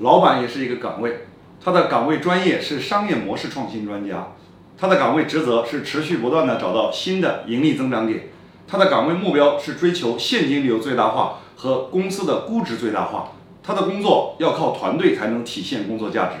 老板也是一个岗位，他的岗位专业是商业模式创新专家，他的岗位职责是持续不断的找到新的盈利增长点，他的岗位目标是追求现金流最大化和公司的估值最大化，他的工作要靠团队才能体现工作价值。